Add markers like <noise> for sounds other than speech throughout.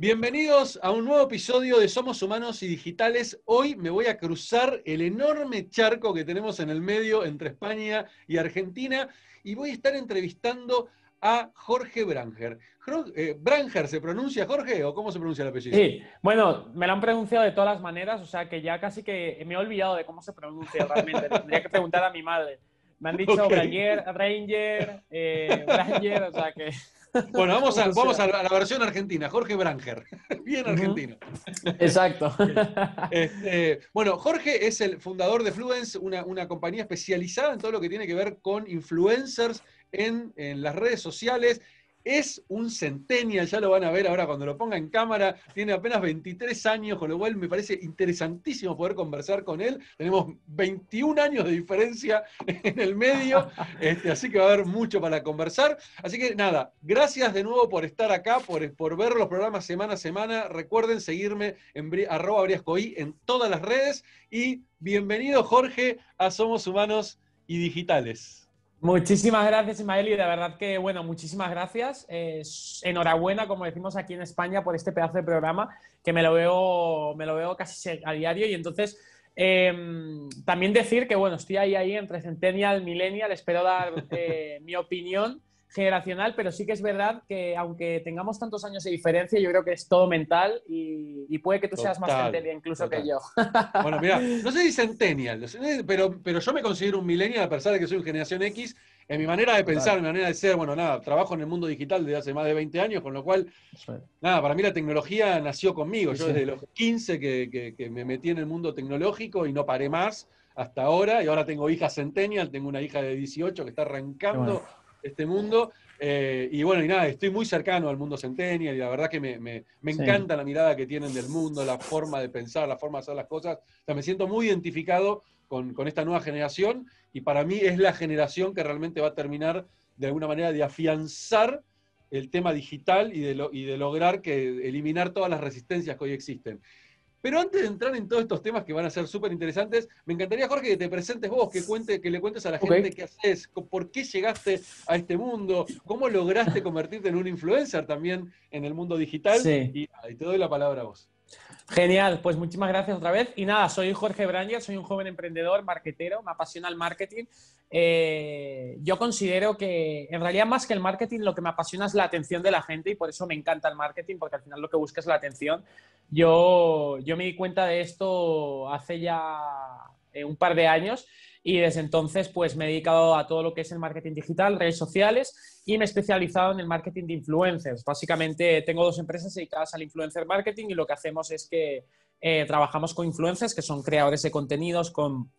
Bienvenidos a un nuevo episodio de Somos Humanos y Digitales. Hoy me voy a cruzar el enorme charco que tenemos en el medio entre España y Argentina y voy a estar entrevistando a Jorge Branger. Eh, ¿Branger se pronuncia Jorge o cómo se pronuncia el apellido? Sí, bueno, me lo han pronunciado de todas las maneras, o sea que ya casi que me he olvidado de cómo se pronuncia realmente. <laughs> Tendría que preguntar a mi madre. Me han dicho Branger, Ranger, eh, Branger, o sea que... <laughs> Bueno, vamos, a, vamos a, la versión argentina, Jorge Branger. <laughs> Bien argentino. Exacto. <laughs> Este, bueno, Jorge es el fundador de Fluence, una, una, compañía especializada en todo lo que tiene que ver con influencers en, en las redes sociales es un centennial, ya lo van a ver ahora cuando lo ponga en cámara, tiene apenas 23 años, con lo cual me parece interesantísimo poder conversar con él. Tenemos 21 años de diferencia <laughs> en el medio, este, así que va a haber mucho para conversar. Así que nada, gracias de nuevo por estar acá, por, por ver los programas semana a semana. Recuerden seguirme en arroba en todas las redes y bienvenido Jorge a Somos Humanos y Digitales. Muchísimas gracias, Ismael, y de verdad que, bueno, muchísimas gracias. enhorabuena, como decimos aquí en España, por este pedazo de programa, que me lo veo, me lo veo casi a diario. Y entonces, em, también decir que, bueno, estoy ahí, ahí entre Centennial, Millennial, espero dar eh, <laughs> mi opinión generacional, pero sí que es verdad que aunque tengamos tantos años de diferencia, yo creo que es todo mental y, puede que tú seas más centennial incluso que yo. Bueno, mira, <laughs> no sé si centennial, pero, pero yo me considero un millennial a pesar de que soy una generación X. En mi manera de pensar, en mi manera de ser, bueno, nada, trabajo en el mundo digital desde hace más de 20 años, con lo cual, nada, para mí la tecnología nació conmigo. Yo desde los 15 que, que, me metí en el mundo tecnológico y no paré más hasta ahora, y ahora tengo hija centennial, tengo una hija de 18 que está arrancando este mundo. Eh, y bueno, y nada, estoy muy cercano al mundo centennial y la verdad que me, encanta la mirada que tienen del mundo, la forma de pensar, la forma de hacer las cosas. O sea, me siento muy identificado con, esta nueva generación y para mí es la generación que realmente va a terminar de alguna manera de afianzar el tema digital y de, y de lograr que eliminar todas las resistencias que hoy existen. Pero antes de entrar en todos estos temas que van a ser súper interesantes, me encantaría, Jorge, que te presentes vos, que, cuente, que le cuentes a la gente qué haces, por qué llegaste a este mundo, cómo lograste convertirte en un influencer también en el mundo digital. Y, te doy la palabra a vos. Genial, pues muchísimas gracias otra vez. Y nada, soy Jorge Branger, soy un joven emprendedor, marketero, me apasiona el marketing. Eh, yo considero que en realidad más que el marketing lo que me apasiona es la atención de la gente y por eso me encanta el marketing, porque al final lo que busca es la atención. Yo, yo me di cuenta de esto hace ya eh, un par de años y desde entonces pues me he dedicado a todo lo que es el marketing digital, redes sociales y me he especializado en el marketing de influencers. Básicamente tengo dos empresas dedicadas al influencer marketing y lo que hacemos es que eh, trabajamos con influencers que son creadores de contenidos con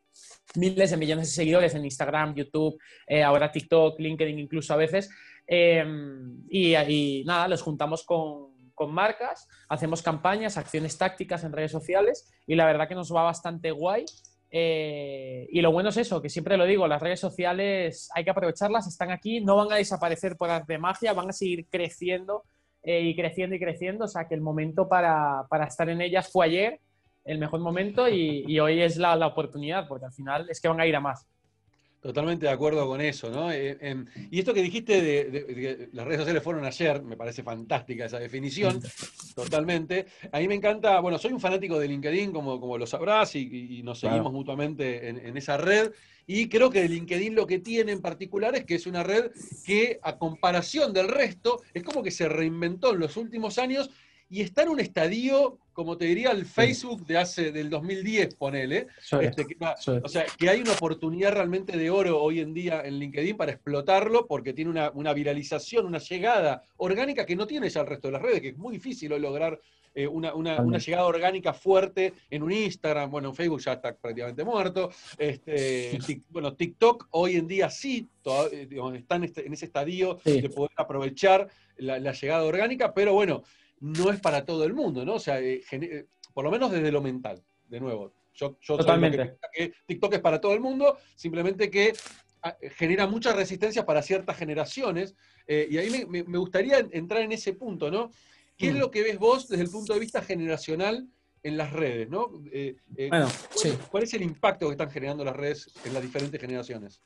miles de millones de seguidores en Instagram, YouTube, eh, ahora TikTok, LinkedIn incluso a veces. y, y, nada, los juntamos con, con marcas, hacemos campañas, acciones tácticas en redes sociales y la verdad que nos va bastante guay. Eh, y lo bueno es eso, que siempre lo digo, las redes sociales hay que aprovecharlas, están aquí, no van a desaparecer por arte de magia, van a seguir creciendo eh, y creciendo y creciendo, o sea que el momento para, estar en ellas fue ayer, el mejor momento, y, hoy es la, la, oportunidad, porque al final es que van a ir a más. Totalmente de acuerdo con eso, ¿no? Eh, em, y esto que dijiste de, que las redes sociales fueron ayer, me parece fantástica esa definición, <laughs> totalmente. A mí me encanta, bueno, soy un fanático de LinkedIn, como, como lo sabrás, y, nos seguimos mutuamente en, esa red. Y creo que LinkedIn lo que tiene en particular es que es una red que, a comparación del resto, es como que se reinventó en los últimos años y está en un estadio, como te diría, el Facebook de hace del 2010, ponele. Este, o sea, que hay una oportunidad realmente de oro hoy en día en LinkedIn para explotarlo, porque tiene una, viralización, una llegada orgánica que no tiene ya el resto de las redes, que es muy difícil hoy lograr eh, una, llegada orgánica fuerte en un Instagram, bueno, en Facebook ya está prácticamente muerto. Este, bueno, TikTok hoy en día sí eh, está en, este, ese estadio de poder aprovechar la, la llegada orgánica, pero bueno, no es para todo el mundo, ¿no? O sea, eh, eh, por lo menos desde lo mental, de nuevo. Yo, yo Totalmente. que TikTok es para todo el mundo, simplemente que ah, genera mucha resistencia para ciertas generaciones. Eh, y ahí me, gustaría entrar en ese punto, ¿no? ¿Qué es mm. lo que ves vos desde el punto de vista generacional en las redes, ¿no? bueno, ¿cuál, ¿Cuál es el impacto que están generando las redes en las diferentes generaciones?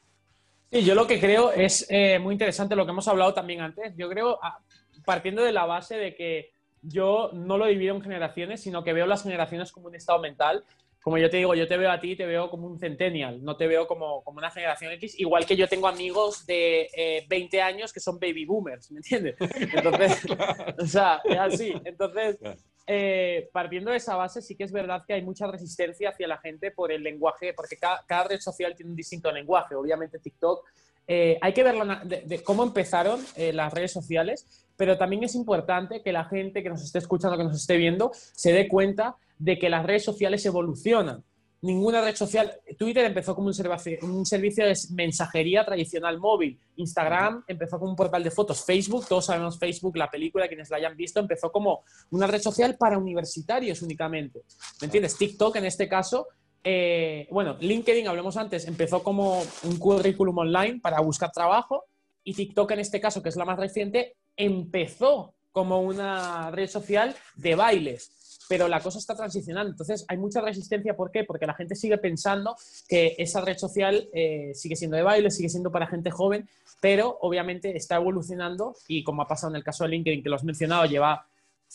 Sí, yo lo que creo es muy interesante lo que hemos hablado también antes. Yo creo, ah, partiendo de la base de que yo no lo divido en generaciones, sino que veo las generaciones como un estado mental. Como yo te digo, yo te veo a ti, te veo como un centennial, no te veo como, como una generación X, igual que yo tengo amigos de 20 eh, años que son baby boomers, ¿me entiendes? Entonces, <laughs> <laughs> o sea, es así. Entonces, eh, partiendo de esa base, sí que es verdad que hay mucha resistencia hacia la gente por el lenguaje, porque cada, red social tiene un distinto lenguaje. Obviamente TikTok, eh, hay que ver de, cómo empezaron eh, las redes sociales, pero también es importante que la gente que nos esté escuchando, que nos esté viendo, se dé cuenta de que las redes sociales evolucionan ninguna red social. Twitter empezó como un servicio, un servicio de mensajería tradicional móvil. Instagram empezó como un portal de fotos. Facebook, todos sabemos Facebook, la película, quienes la hayan visto, empezó como una red social para universitarios únicamente. ¿Me entiendes? TikTok en este caso. Eh, bueno, LinkedIn, hablamos antes, empezó como un currículum online para buscar trabajo y TikTok en este caso, que es la más reciente, empezó como una red social de bailes pero la cosa está transicionando. Entonces, hay mucha resistencia. ¿Por qué? Porque la gente sigue pensando que esa red social eh, sigue siendo de baile, sigue siendo para gente joven, pero obviamente está evolucionando y como ha pasado en el caso de LinkedIn, que lo has mencionado, lleva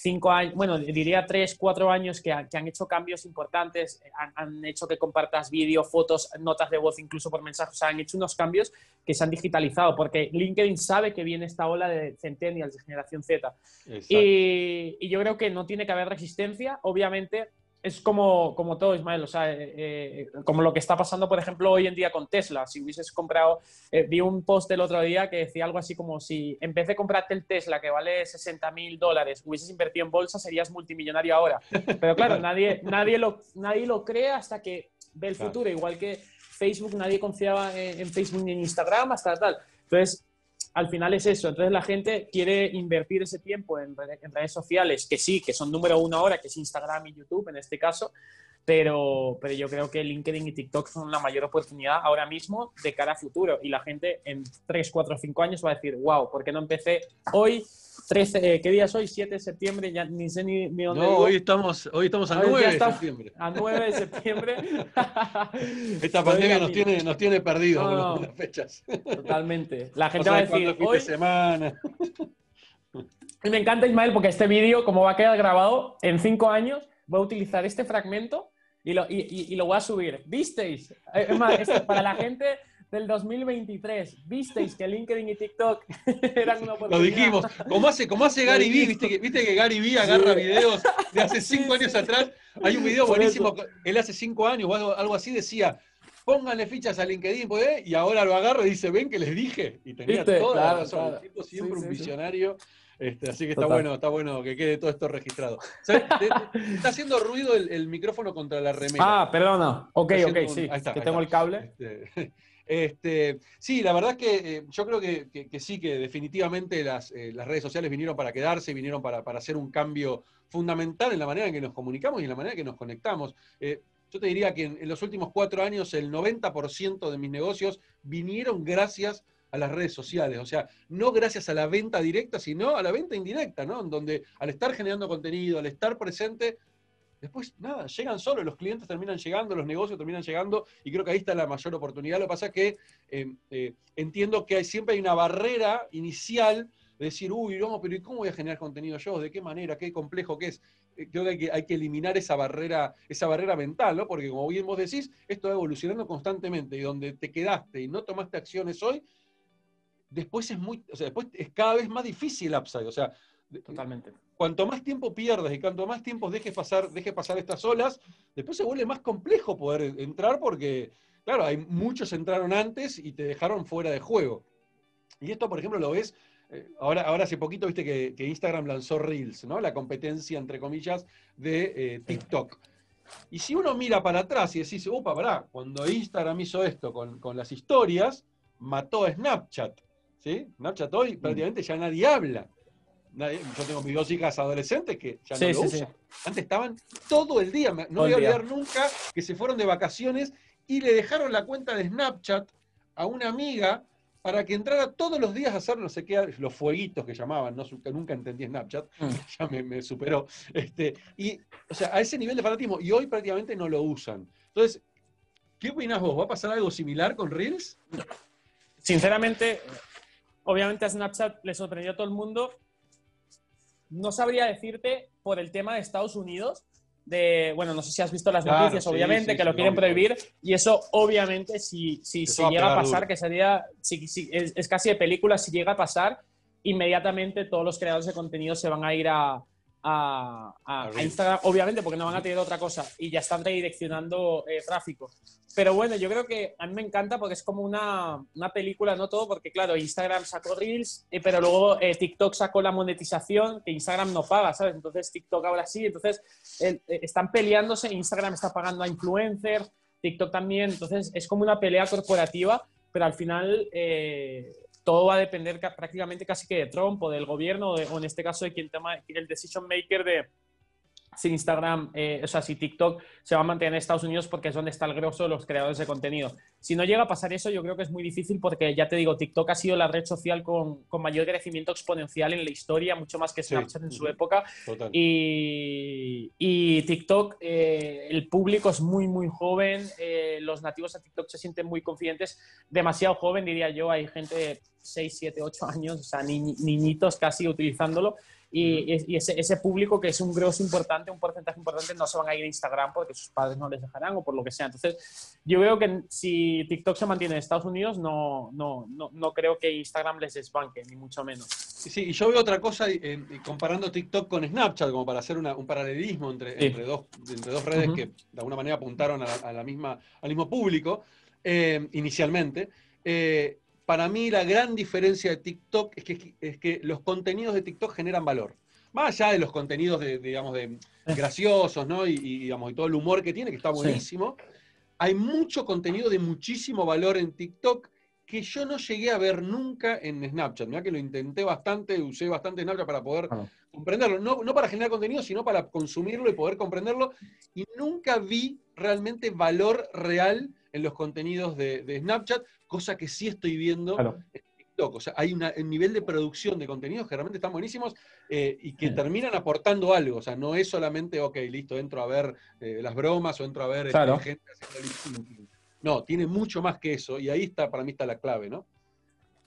cinco años, bueno, diría tres, cuatro años que, han hecho cambios importantes, han, hecho que compartas vídeo, fotos, notas de voz, incluso por mensajes, o sea, han hecho unos cambios que se han digitalizado, porque LinkedIn sabe que viene esta ola de centennials, de generación Z. Y, y, yo creo que no tiene que haber resistencia, obviamente es como, como todo, Ismael, o sea, eh, eh, como lo que está pasando, por ejemplo, hoy en día con Tesla. Si hubieses comprado, eh, vi un post el otro día que decía algo así como si en vez de comprarte el Tesla que vale 60 mil dólares, hubieses invertido en bolsa, serías multimillonario ahora. Pero claro, <laughs> nadie, nadie, lo, nadie lo cree hasta que ve el futuro, igual que Facebook, nadie confiaba en, en Facebook ni en Instagram hasta tal. Entonces, al final es eso. Entonces la gente quiere invertir ese tiempo en, redes sociales, que sí, que son número uno ahora, que es Instagram y YouTube en este caso, pero, pero yo creo que LinkedIn y TikTok son la mayor oportunidad ahora mismo de cara a futuro. Y la gente en 3, 4, 5 años va a decir, wow, ¿por qué no empecé hoy? 13, eh, ¿Qué día es hoy? 7 de septiembre, ya ni sé ni, dónde. No, hoy estamos, hoy estamos a 9 de septiembre. A 9 de septiembre. Esta pandemia nos tiene, nos tiene perdidos con las fechas. Totalmente. <laughs> La gente va a decir. Hoy... semana. <laughs> Y me encanta, Ismael, porque este vídeo, como va a quedar grabado en 5 años, voy a utilizar este fragmento y lo, y, lo voy a subir. ¿Visteis? Eh, es más, para la gente del 2023, ¿visteis que LinkedIn y TikTok <laughs> eran una oportunidad? Lo dijimos. Como hace, como hace Gary Vee, ¿viste que, ¿viste que Gary Vee agarra videos de hace cinco años atrás? Hay un video buenísimo, él hace cinco años o algo, así decía, pónganle fichas a LinkedIn, pues, y ahora lo agarro y dice, ven que les dije. Y tenía toda la razón. El tipo siempre un visionario. Este, así que está bueno, está bueno que quede todo esto registrado. está haciendo ruido el, micrófono contra la remera. Ah, perdona. Ok, ok, sí. Ahí está, que tengo el cable. Este, <laughs> este, sí, la verdad es que eh, yo creo que, sí, que definitivamente las, eh, las, redes sociales vinieron para quedarse, vinieron para, hacer un cambio fundamental en la manera en que nos comunicamos y en la manera en que nos conectamos. Eh, yo te diría que en, los últimos cuatro años el 90% de mis negocios vinieron gracias a las redes sociales, o sea, no gracias a la venta directa, sino a la venta indirecta, ¿no? En donde al estar generando contenido, al estar presente, Después, nada, llegan solos, los clientes terminan llegando, los negocios terminan llegando, y creo que ahí está la mayor oportunidad. Lo que pasa es que eh, eh, entiendo que siempre hay una barrera inicial de decir, uy, no, pero ¿y cómo voy a generar contenido yo? ¿De qué manera? ¿Qué complejo que es? Eh, creo que hay, que hay que eliminar esa barrera, esa barrera mental, ¿no? Porque como bien vos decís, esto va evolucionando constantemente, y donde te quedaste y no tomaste acciones hoy, después es muy, o sea, después es cada vez más difícil el upside. O sea, Totalmente. Cuanto más tiempo pierdas y cuanto más tiempo dejes pasar, dejes pasar estas olas, después se vuelve más complejo poder entrar porque, claro, hay muchos entraron antes y te dejaron fuera de juego. Y esto, por ejemplo, lo ves, eh, ahora, ahora hace poquito viste que, Instagram lanzó Reels, ¿no? La competencia, entre comillas, de eh, TikTok. Y si uno mira para atrás y decís, upa, pará, cuando Instagram hizo esto con, con las historias, mató a Snapchat. ¿sí? Snapchat hoy mm. prácticamente ya nadie habla yo tengo mis dos hijas adolescentes que ya no lo usan. Antes estaban todo el día. No voy a olvidar nunca que se fueron de vacaciones y le dejaron la cuenta de Snapchat a una amiga para que entrara todos los días a hacer no sé qué, los fueguitos que llamaban, no, nunca entendí Snapchat, mm. <laughs> ya me, superó. Este, y, o sea, a ese nivel de fanatismo, y hoy prácticamente no lo usan. Entonces, ¿qué opinas vos? ¿Va a pasar algo similar con Reels? Sinceramente, obviamente a Snapchat le sorprendió a todo el mundo no sabría decirte por el tema de Estados Unidos, de, bueno, no sé si has visto las noticias, obviamente, que lo quieren prohibir, y eso obviamente si, si, si llega a pasar, que sería, si, es, es, casi de película, si llega a pasar, inmediatamente todos los creadores de contenido se van a ir a, a, Instagram, obviamente, porque no van a tener otra cosa y ya están redireccionando eh, tráfico. Pero bueno, yo creo que a mí me encanta porque es como una, una película, no todo, porque claro, Instagram sacó Reels, eh, pero luego eh, TikTok sacó la monetización que Instagram no paga, ¿sabes? Entonces TikTok ahora sí, entonces están peleándose, Instagram está pagando a influencers, TikTok también, entonces es como una pelea corporativa, pero al final todo va a depender prácticamente casi que de Trump o del gobierno, o en este caso de quien el decision maker de si Instagram, eh, o sea, si TikTok se va a mantener en Estados Unidos porque es donde está el grosso de los creadores de contenido. Si no llega a pasar eso, yo creo que es muy difícil porque, ya te digo, TikTok ha sido la red social con, con mayor crecimiento exponencial en la historia, mucho más que Snapchat en su época. Y, y, TikTok, eh, el público es muy, muy joven, eh, los nativos de TikTok se sienten muy confidentes, demasiado joven, diría yo, hay gente de 6, 7, 8 años, o sea, niñitos casi utilizándolo y, ese, público que es un grosso importante, un porcentaje importante, no se van a ir a Instagram porque sus padres no les dejarán o por lo que sea. Entonces, yo veo que si TikTok se mantiene en Estados Unidos, no, no, no, no creo que Instagram les desbanque, ni mucho menos. Sí, y yo veo otra cosa comparando TikTok con Snapchat, como para hacer un paralelismo entre, entre, dos, entre dos redes que de alguna manera apuntaron a, la misma, al mismo público eh, inicialmente. Eh, para mí la gran diferencia de TikTok es que, es que los contenidos de TikTok generan valor. Más allá de los contenidos de, digamos, de eh. graciosos, ¿no? Y, digamos, y todo el humor que tiene, que está buenísimo. Hay mucho contenido de muchísimo valor en TikTok que yo no llegué a ver nunca en Snapchat. Mira que lo intenté bastante, usé bastante Snapchat para poder comprenderlo. No, no para generar contenido, sino para consumirlo y poder comprenderlo. Y nunca vi realmente valor real en los contenidos de, Snapchat, cosa que sí estoy viendo en TikTok. O sea, hay un nivel de producción de contenidos que realmente están buenísimos eh, y que terminan aportando algo. O sea, no es solamente, ok, listo, entro a ver eh, las bromas o entro a ver este, gente haciendo No, tiene mucho más que eso y ahí está, para mí está la clave, ¿no?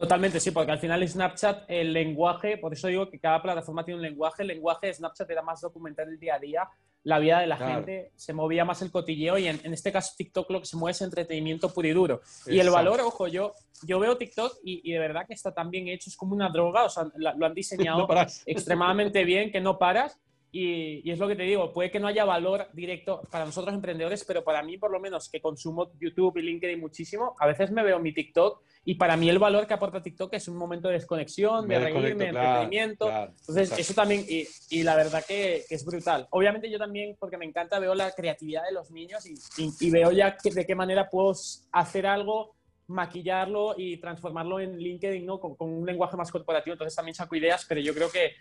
Totalmente, sí, porque al final Snapchat, el lenguaje, por eso digo que cada plataforma tiene un lenguaje, el lenguaje de Snapchat era más documental el día a día, la vida de la gente, se movía más el cotilleo y en, este caso TikTok lo que se mueve es entretenimiento puro y duro. Y el valor, ojo, yo, yo veo TikTok y, de verdad que está tan bien hecho, es como una droga, o sea, lo han <laughs> diseñado extremadamente bien que no paras. Y, es lo que te digo, puede que no haya valor directo para nosotros emprendedores, pero para mí por lo menos que consumo YouTube y LinkedIn muchísimo, a veces me veo mi TikTok y para mí el valor que aporta TikTok es un momento de desconexión, de reírme, de entretenimiento. Entonces, eso también, y, y la verdad que, que, es brutal. Obviamente yo también, porque me encanta, veo la creatividad de los niños y, y, veo ya de qué manera puedo hacer algo maquillarlo y transformarlo en LinkedIn ¿no? con, con un lenguaje más corporativo. Entonces también saco ideas, pero yo creo que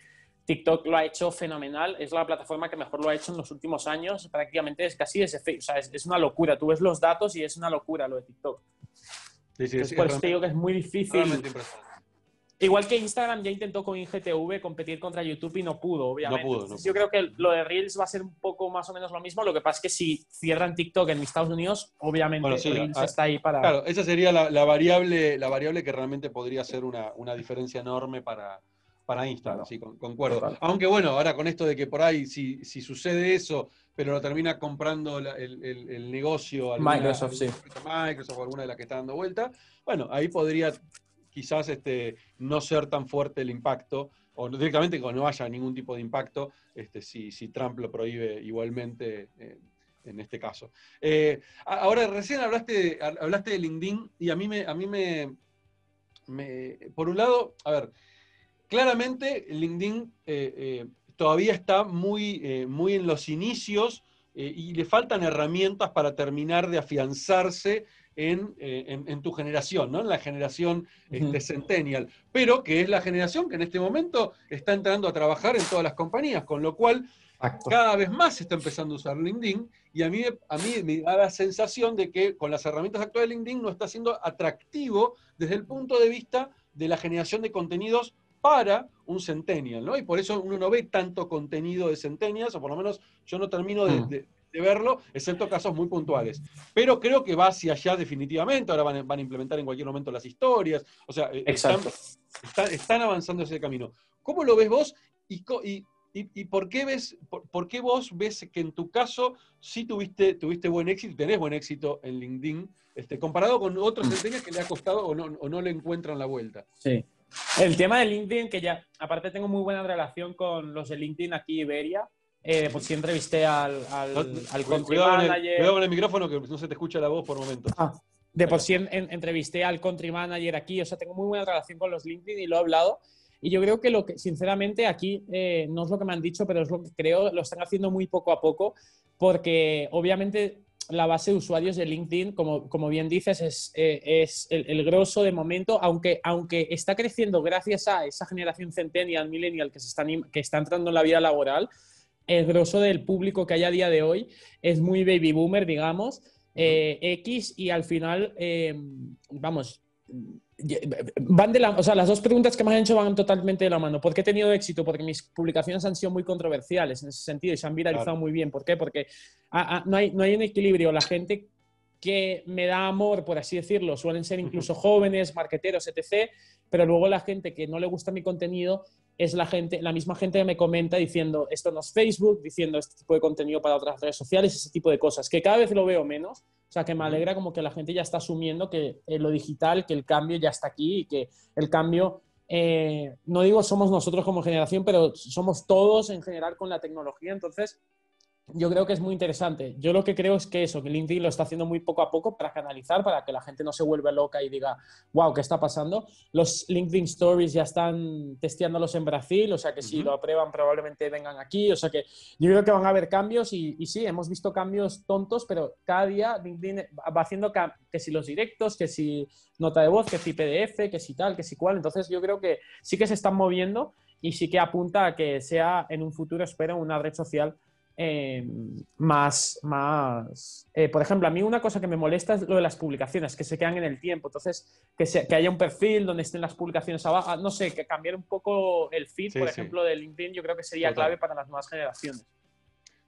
TikTok lo ha hecho fenomenal, es la plataforma que mejor lo ha hecho en los últimos años, prácticamente es casi ese, o sea, es, una locura, tú ves los datos y es una locura lo de TikTok. Sí, sí, es, por eso te digo que es muy difícil. Igual que Instagram ya intentó con IGTV competir contra YouTube y no pudo, obviamente. No pudo, Yo creo que lo de Reels va a ser un poco más o menos lo mismo. Lo que pasa es que si cierran TikTok en Estados Unidos, obviamente Reels está ahí para. Claro, esa sería la, variable, la variable que realmente podría ser una, una diferencia enorme para, para Instagram, sí, concuerdo. Aunque bueno, ahora con esto de que por ahí, si, si sucede eso, pero lo termina comprando el, negocio Microsoft, sí. Microsoft o alguna de las que está dando vuelta, bueno, ahí podría quizás este, no ser tan fuerte el impacto, o directamente que no haya ningún tipo de impacto, este, si, si Trump lo prohíbe igualmente eh, en este caso. Eh, ahora, recién hablaste de, hablaste de LinkedIn y a mí me, a mí me, me por un lado, a ver, claramente LinkedIn eh, eh, todavía está muy, eh, muy en los inicios y le faltan herramientas para terminar de afianzarse en, tu generación, ¿no? en la generación de Centennial, pero que es la generación que en este momento está entrando a trabajar en todas las compañías, con lo cual cada vez más se está empezando a usar LinkedIn y a mí, a mí me da la sensación de que con las herramientas actuales de LinkedIn no está siendo atractivo desde el punto de vista de la generación de contenidos para un centennial, ¿no? Y por eso uno no ve tanto contenido de centennials, o por lo menos yo no termino de, mm. verlo, excepto casos muy puntuales. Pero creo que va hacia allá definitivamente, ahora van, a implementar en cualquier momento las historias, o sea, eh, están, están, avanzando ese camino. ¿Cómo lo ves vos? y, por, qué ves, por, qué vos ves que en tu caso sí tuviste, tuviste buen éxito, tenés buen éxito en LinkedIn, este, comparado con otros centenias que le ha costado o no, o no le encuentran la vuelta? Sí. El tema de LinkedIn, que ya, aparte tengo muy buena relación con los de LinkedIn aquí Iberia, eh, pues sí entrevisté al, al, al country manager. cuidado con el micrófono que no se te escucha la voz por momentos. Ah, de por sí entrevisté al country manager aquí, o sea, tengo muy buena relación con los LinkedIn y lo he hablado. Y yo creo que lo que, sinceramente, aquí eh, no es lo que me han dicho, pero es lo que creo, lo están haciendo muy poco a poco, porque obviamente la base de usuarios de LinkedIn, como, como bien dices, es, eh, es el, el, grosso de momento, aunque, aunque está creciendo gracias a esa generación centennial, millennial que, se está, que está entrando en la vida laboral, el grosso del público que hay a día de hoy es muy baby boomer, digamos, eh, X, y al final, eh, vamos, van de la, o sea, las dos preguntas que me han hecho van totalmente de la mano. ¿Por qué he tenido éxito? Porque mis publicaciones han sido muy controversiales en ese sentido y se han viralizado muy bien. ¿Por qué? Porque no, hay, no hay un equilibrio. La gente que me da amor, por así decirlo, suelen ser incluso jóvenes, marqueteros, etc. Pero luego la gente que no le gusta mi contenido es la gente, la misma gente que me comenta diciendo esto no es Facebook, diciendo este tipo de contenido para otras redes sociales, ese tipo de cosas, que cada vez lo veo menos. O sea, que me alegra como que la gente ya está asumiendo que eh, lo digital, que el cambio ya está aquí y que el cambio, eh, no digo somos nosotros como generación, pero somos todos en general con la tecnología. Entonces, yo creo que es muy interesante. Yo lo que creo es que eso, que LinkedIn lo está haciendo muy poco a poco para canalizar, para que la gente no se vuelva loca y diga, wow, ¿qué está pasando? Los LinkedIn Stories ya están testeándolos en Brasil, o sea que si lo aprueban probablemente vengan aquí, o sea que yo creo que van a haber cambios y, y sí, hemos visto cambios tontos, pero cada día LinkedIn va haciendo que si los directos, que si nota de voz, que si PDF, que si tal, que si cual. Entonces yo creo que sí que se están moviendo y sí que apunta a que sea en un futuro, espero, una red social Em, más, más eh, por ejemplo, a mí una cosa que me molesta es lo de las publicaciones, que se quedan en el tiempo. Entonces, que, que haya un perfil donde estén las publicaciones abajo, no sé, que cambiar un poco el feed, por ejemplo, de LinkedIn, yo creo que sería clave para las nuevas generaciones.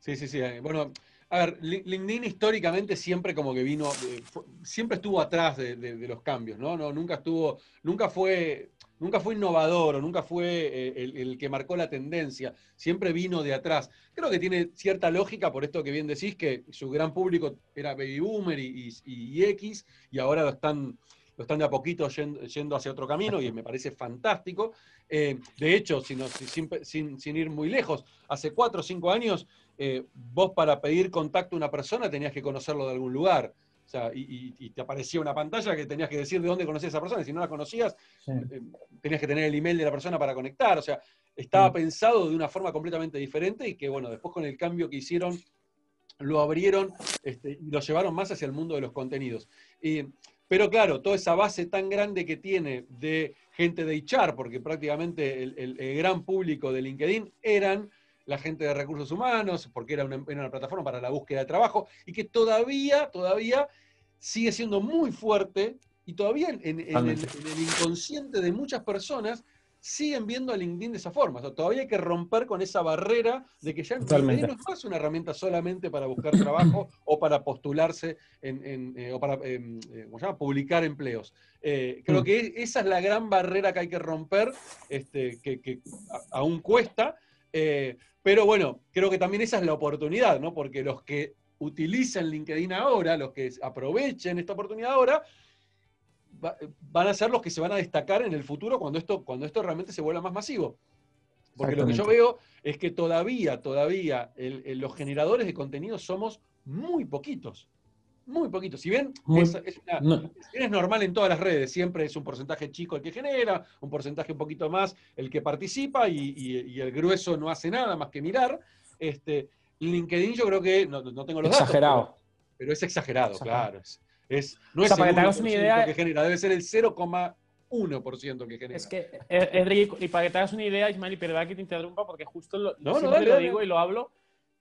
Sí, sí, sí. Bueno, a ver, LinkedIn históricamente siempre como que vino, eh, siempre estuvo atrás de, los cambios, ¿no? ¿no? Nunca estuvo, nunca fue nunca fue innovador o nunca fue eh, el, que marcó la tendencia, siempre vino de atrás. Creo que tiene cierta lógica por esto que bien decís, que su gran público era Baby Boomer y, X, y ahora lo están, lo están de a poquito yendo, hacia otro camino y me parece fantástico. Eh, de hecho, sin, sin, ir muy lejos, hace cuatro o cinco años, eh, vos para pedir contacto a una persona tenías que conocerlo de algún lugar. O sea, y, te aparecía una pantalla que tenías que decir de dónde conocías a esa persona, y si no la conocías, eh, tenías que tener el email de la persona para conectar. O sea, estaba pensado de una forma completamente diferente y que, bueno, después con el cambio que hicieron, lo abrieron este, y lo llevaron más hacia el mundo de los contenidos. Pero claro, toda esa base tan grande que tiene de gente de HR, porque prácticamente el, gran público de LinkedIn eran la gente de recursos humanos, porque era una, plataforma para la búsqueda de trabajo, y que todavía, todavía sigue siendo muy fuerte, y todavía en, el, inconsciente de muchas personas siguen viendo a LinkedIn de esa forma. todavía hay que romper con esa barrera de que ya LinkedIn no es más una herramienta solamente para buscar trabajo o para postularse en, eh, o para em, eh, publicar empleos. Eh, creo mm. que esa es la gran barrera que hay que romper, este, que, aún cuesta, pero bueno, creo que también esa es la oportunidad, ¿no? Porque los que utilicen LinkedIn ahora, los que aprovechen esta oportunidad ahora, van a ser los que se van a destacar en el futuro cuando esto, cuando esto realmente se vuelva más masivo. Porque lo que yo veo es que todavía, todavía los generadores de contenido somos muy poquitos. Muy poquito. Si bien es, normal en todas las redes, siempre es un porcentaje chico el que genera, un porcentaje un poquito más el que participa y, el grueso no hace nada más que mirar. Este, LinkedIn yo creo que, no, tengo los exagerado. datos, pero, es exagerado, claro. Es, no es el para que una idea, que genera, debe ser el 0,1% que genera. Es que, eh, y para que te hagas una idea, Ismael, y perdón que te interrumpa, porque justo lo, lo digo y lo hablo,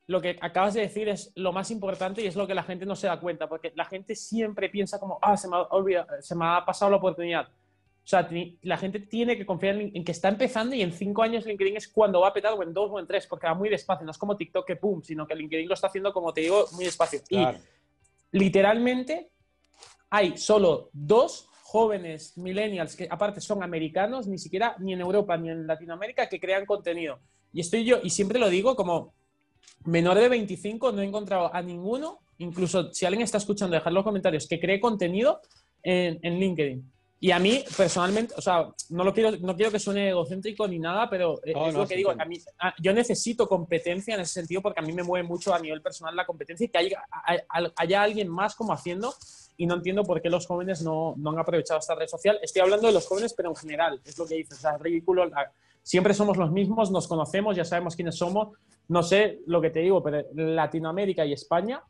lo que acabas de decir es lo más importante y es lo que la gente no se da cuenta, porque la gente siempre piensa como, ah, se me ha, se me ha pasado la oportunidad. O sea, la gente tiene que confiar en, que está empezando y en cinco años LinkedIn es cuando va a petar, o en dos o en tres, porque va muy despacio. No es como TikTok que pum, sino que LinkedIn lo está haciendo, como te digo, muy despacio. Y literalmente hay solo dos jóvenes millennials que aparte son americanos, ni siquiera ni en Europa ni en Latinoamérica, que crean contenido y estoy yo, y siempre lo digo como menor de 25, no he encontrado a ninguno, incluso si alguien está escuchando, dejar los comentarios, que cree contenido en, en LinkedIn. Y a mí, personalmente, o sea, no, lo quiero, no quiero que suene egocéntrico ni nada, pero es lo que digo, a mí, yo necesito competencia en ese sentido porque a mí me mueve mucho a nivel personal la competencia y que haya, haya alguien más como haciendo y no entiendo por qué los jóvenes no, no, han aprovechado esta red social. Estoy hablando de los jóvenes, pero en general, es lo que dices, o sea, es ridículo. Siempre somos los mismos, nos conocemos, ya sabemos quiénes somos. No sé lo que te digo, pero Latinoamérica y España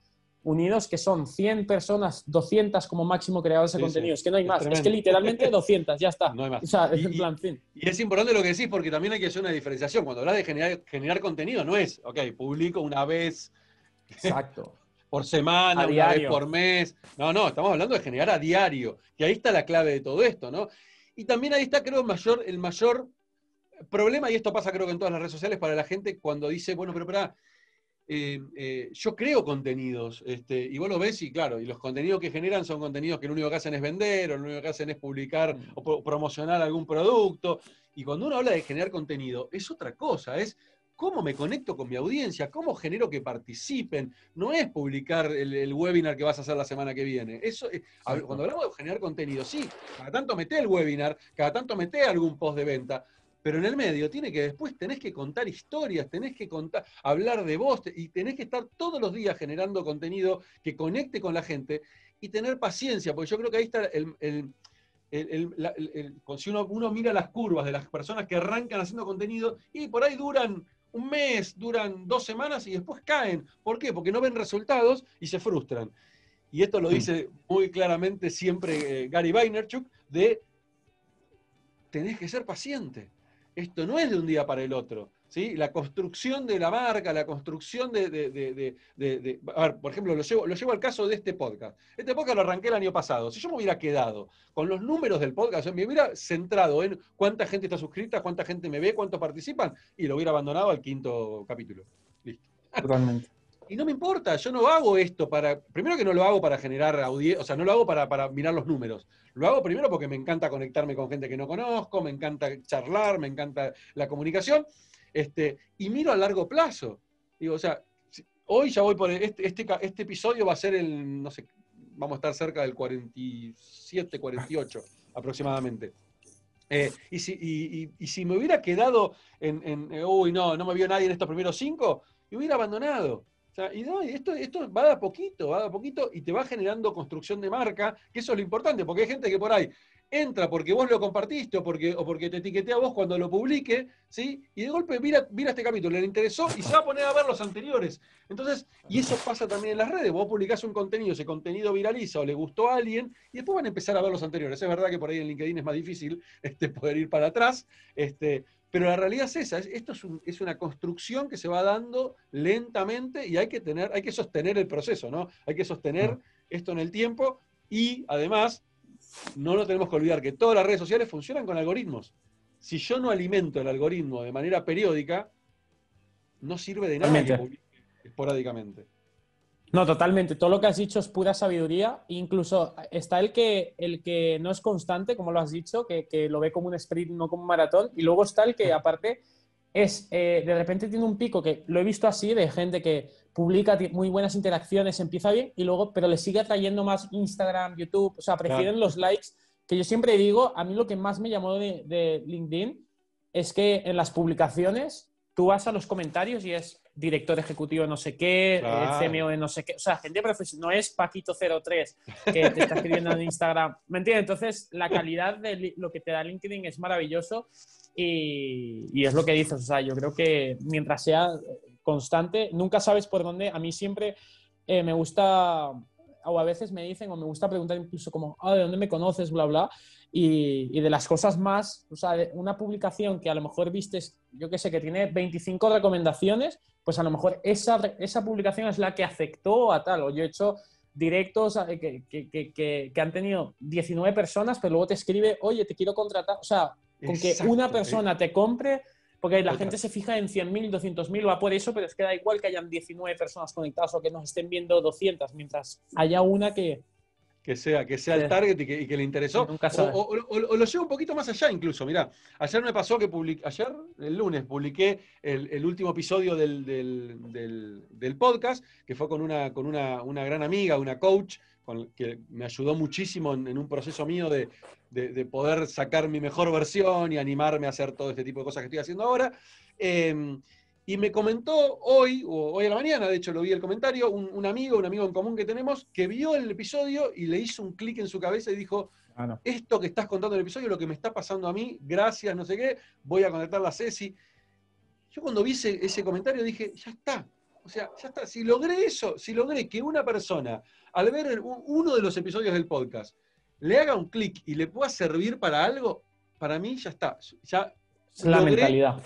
unidos que son 100 personas, 200 como máximo creadores de contenido. Es que no hay más. Es, que literalmente <laughs> 200, ya está. No hay más. O sea, y, plan, fin. y, es importante lo que decís porque también hay que hacer una diferenciación. Cuando hablas de generar, generar contenido, no es, ok, publico una vez. Exacto. Por semana, una vez por mes. No, no, estamos hablando de generar a diario. Y ahí está la clave de todo esto, ¿no? Y también ahí está, creo, el mayor, el mayor problema, y esto pasa creo que en todas las redes sociales, para la gente cuando dice, bueno, pero para eh, eh, yo creo contenidos, este, y vos lo ves y claro, y los contenidos que generan son contenidos que lo único que hacen es vender, o lo único que hacen es publicar mm. o promocionar algún producto. Y cuando uno habla de generar contenido, es otra cosa, es cómo me conecto con mi audiencia, cómo genero que participen. No es publicar el, webinar que vas a hacer la semana que viene. Eso, cuando hablamos de generar contenido, sí, cada tanto mete el webinar, cada tanto mete algún post de venta, pero en el medio tiene que después tenés que contar historias, tenés que contar, hablar de vos y tenés que estar todos los días generando contenido que conecte con la gente y tener paciencia, porque yo creo que ahí está el, el, si uno, uno, mira las curvas de las personas que arrancan haciendo contenido y por ahí duran un mes, duran dos semanas y después caen. ¿Por qué? Porque no ven resultados y se frustran. Y esto lo dice muy claramente siempre eh, Gary Vaynerchuk, de tenés que ser paciente. Esto no es de un día para el otro. ¿Sí? La construcción de la marca, la construcción de... a ver, por ejemplo, lo llevo, lo llevo al caso de este podcast. Este podcast lo arranqué el año pasado. Si yo me hubiera quedado con los números del podcast, me hubiera centrado en cuánta gente está suscrita, cuánta gente me ve, cuántos participan, y lo hubiera abandonado al quinto capítulo. Listo. Totalmente. <laughs> Y no me importa, yo no hago esto para. Primero que no lo hago para generar audiencia, o sea, no lo hago para, para, mirar los números. Lo hago primero porque me encanta conectarme con gente que no conozco, me encanta charlar, me encanta la comunicación. Este, y miro a largo plazo. Digo, o sea, hoy ya voy por. Este, este, este episodio va a ser el. No sé, vamos a estar cerca del 47, 48 aproximadamente. Eh, y, si, y, y, si me hubiera quedado en, en, uy, no, no me vio nadie en estos primeros cinco, me hubiera abandonado. O sea, y no, esto, esto va de a poquito, va de a poquito y te va generando construcción de marca, que eso es lo importante, porque hay gente que por ahí entra porque vos lo compartiste o porque, o porque te etiqueté a vos cuando lo publique, ¿sí? Y de golpe mira, mira este capítulo, le interesó y se va a poner a ver los anteriores. Entonces, y eso pasa también en las redes. Vos publicás un contenido, ese contenido viraliza o le gustó a alguien y después van a empezar a ver los anteriores. Es verdad que por ahí en LinkedIn es más difícil <laughs> este, poder ir para atrás, este, pero la realidad es esa, esto es, una construcción que se va dando lentamente y hay que, tener, hay que sostener el proceso, ¿no? Hay que sostener esto en el tiempo y además no nos tenemos que olvidar que todas las redes sociales funcionan con algoritmos. Si yo no alimento el algoritmo de manera periódica, no sirve de nada que esporádicamente. No, totalmente. Todo lo que has dicho es pura sabiduría. Incluso está el que, el que no es constante, como lo has dicho, que, lo ve como un sprint, no como un maratón. Y luego está el que, aparte, es eh, de repente tiene un pico que lo he visto así, de gente que publica muy buenas interacciones, empieza bien, y luego, pero le sigue atrayendo más Instagram, YouTube. O sea, prefieren los likes. Que yo siempre digo, a mí lo que más me llamó de, de LinkedIn es que en las publicaciones tú vas a los comentarios y es director ejecutivo no sé qué, CMO de no sé qué, o sea, gente profesional, no es Paquito03 que te está escribiendo en Instagram, ¿me entiendes? Entonces, la calidad de lo que te da LinkedIn es maravilloso y, es lo que dices, o sea, yo creo que mientras sea constante, nunca sabes por dónde, a mí siempre eh, me gusta, o a veces me dicen, o me gusta preguntar incluso como, ah, ¿de dónde me conoces? Bla, bla. Y, de las cosas más, o sea, una publicación que a lo mejor vistes, yo que sé, que tiene 25 recomendaciones, pues a lo mejor esa, esa publicación es la que afectó a tal. O yo he hecho directos eh, que, que, que, que, han tenido 19 personas, pero luego te escribe, oye, te quiero contratar. O sea, con que una persona te compre, porque la gente se fija en 100.000, 200.000, va por eso, pero es que da igual que hayan 19 personas conectadas o que nos estén viendo 200, mientras haya una que, que sea, que sea el target y que, le interesó. O, lo llevo un poquito más allá incluso. Mirá, ayer me pasó que publiqué, ayer, el lunes, publiqué el, último episodio del, podcast, que fue con una, con una, gran amiga, una coach, con, que me ayudó muchísimo en, un proceso mío de, poder sacar mi mejor versión y animarme a hacer todo este tipo de cosas que estoy haciendo ahora. Em, y me comentó hoy, o hoy a la mañana, de hecho lo vi el comentario, un, amigo, un amigo en común que tenemos, que vio el episodio y le hizo un clic en su cabeza y dijo, ah, esto que estás contando en el episodio, lo que me está pasando a mí, gracias, no sé qué, voy a conectar a Ceci. Yo cuando vi ese, comentario dije, ya está, o sea, ya está, si logré eso, si logré que una persona, al ver uno de los episodios del podcast, le haga un clic y le pueda servir para algo, para mí ya está, ya la mentalidad.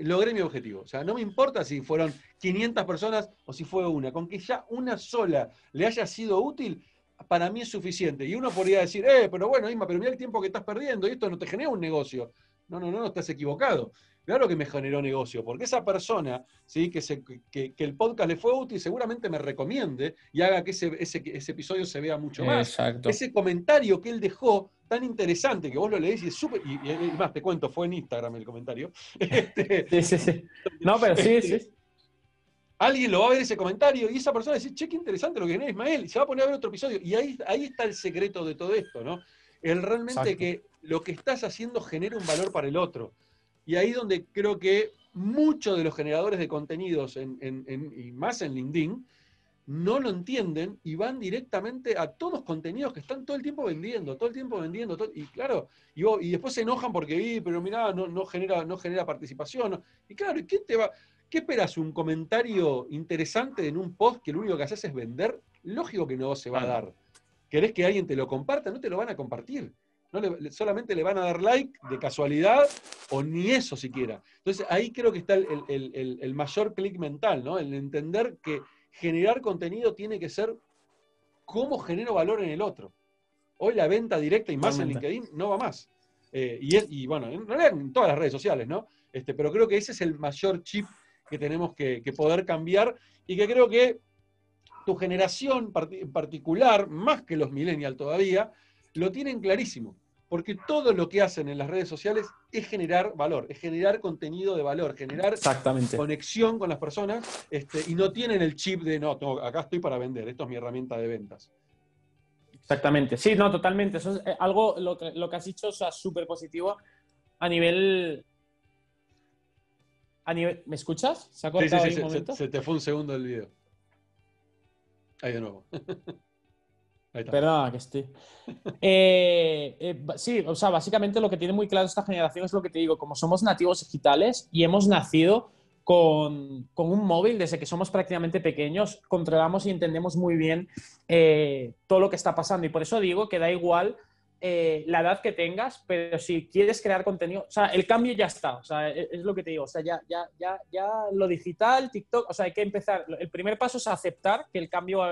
logré mi objetivo. O sea, no me importa si fueron 500 personas o si fue una. Con que ya una sola le haya sido útil, para mí es suficiente. Y uno podría decir, eh, pero bueno, Isma, pero mira el tiempo que estás perdiendo y esto no te genera un negocio. No, no, no, no estás equivocado. Claro que me generó negocio, porque esa persona, ¿sí? que, se, que, el podcast le fue útil, seguramente me recomiende y haga que ese, ese, ese episodio se vea mucho más. Exacto. Ese comentario que él dejó tan interesante que vos lo leéis y es súper. Y, más te cuento, fue en Instagram el comentario. <laughs> Este, sí, sí, sí. No, pero sí, sí. Este, alguien lo va a ver ese comentario y esa persona decir, che, qué interesante lo que genera Ismael, y se va a poner a ver otro episodio. Y ahí, ahí está el secreto de todo esto, ¿no? El realmente que lo que estás haciendo genera un valor para el otro. Y ahí donde creo que muchos de los generadores de contenidos, y más en LinkedIn, no lo entienden y van directamente a todos contenidos que están todo el tiempo vendiendo, todo el tiempo vendiendo, y claro, y, y después se enojan porque, vi, pero mirá, no, no, genera, no genera participación. Y claro, ¿y qué te va? ¿Qué esperas? ¿Un comentario interesante en un post que lo único que haces es vender? Lógico que no se va a dar. ¿Querés que alguien te lo comparta? No te lo van a compartir. No solamente le van a dar like de casualidad o ni eso siquiera. Entonces ahí creo que está el, el, el mayor clic mental, ¿no? El entender que generar contenido tiene que ser cómo genero valor en el otro. Hoy la venta directa y más en LinkedIn no va más. Eh, y, bueno, en realidad en todas las redes sociales, ¿no? Este, pero creo que ese es el mayor chip que tenemos que, poder cambiar y que creo que tu generación en particular, más que los millennials todavía, lo tienen clarísimo porque todo lo que hacen en las redes sociales es generar valor, es generar contenido de valor, generar conexión con las personas este, y no tienen el chip de, no, acá estoy para vender, esto es mi herramienta de ventas. Exactamente, sí, no, totalmente. Eso es eh, algo, lo que, lo que has dicho, o sea, súper positivo a nivel... A nivel, ¿Me escuchas? ¿Se ha cortado sí, sí, sí, se, se, te fue un segundo el video. Ahí de nuevo. <laughs> Perdona, que estoy. Eh, eh, sí, o sea, básicamente lo que tiene muy claro esta generación es lo que te digo, como somos nativos digitales y hemos nacido con, un móvil desde que somos prácticamente pequeños, controlamos y entendemos muy bien eh, todo lo que está pasando. Y por eso digo que da igual eh, la edad que tengas, pero si quieres crear contenido, o sea, el cambio ya está, o sea, e, es, lo que te digo, o sea, ya, ya, ya, ya lo digital, TikTok, o sea, hay que empezar, el primer paso es aceptar que el cambio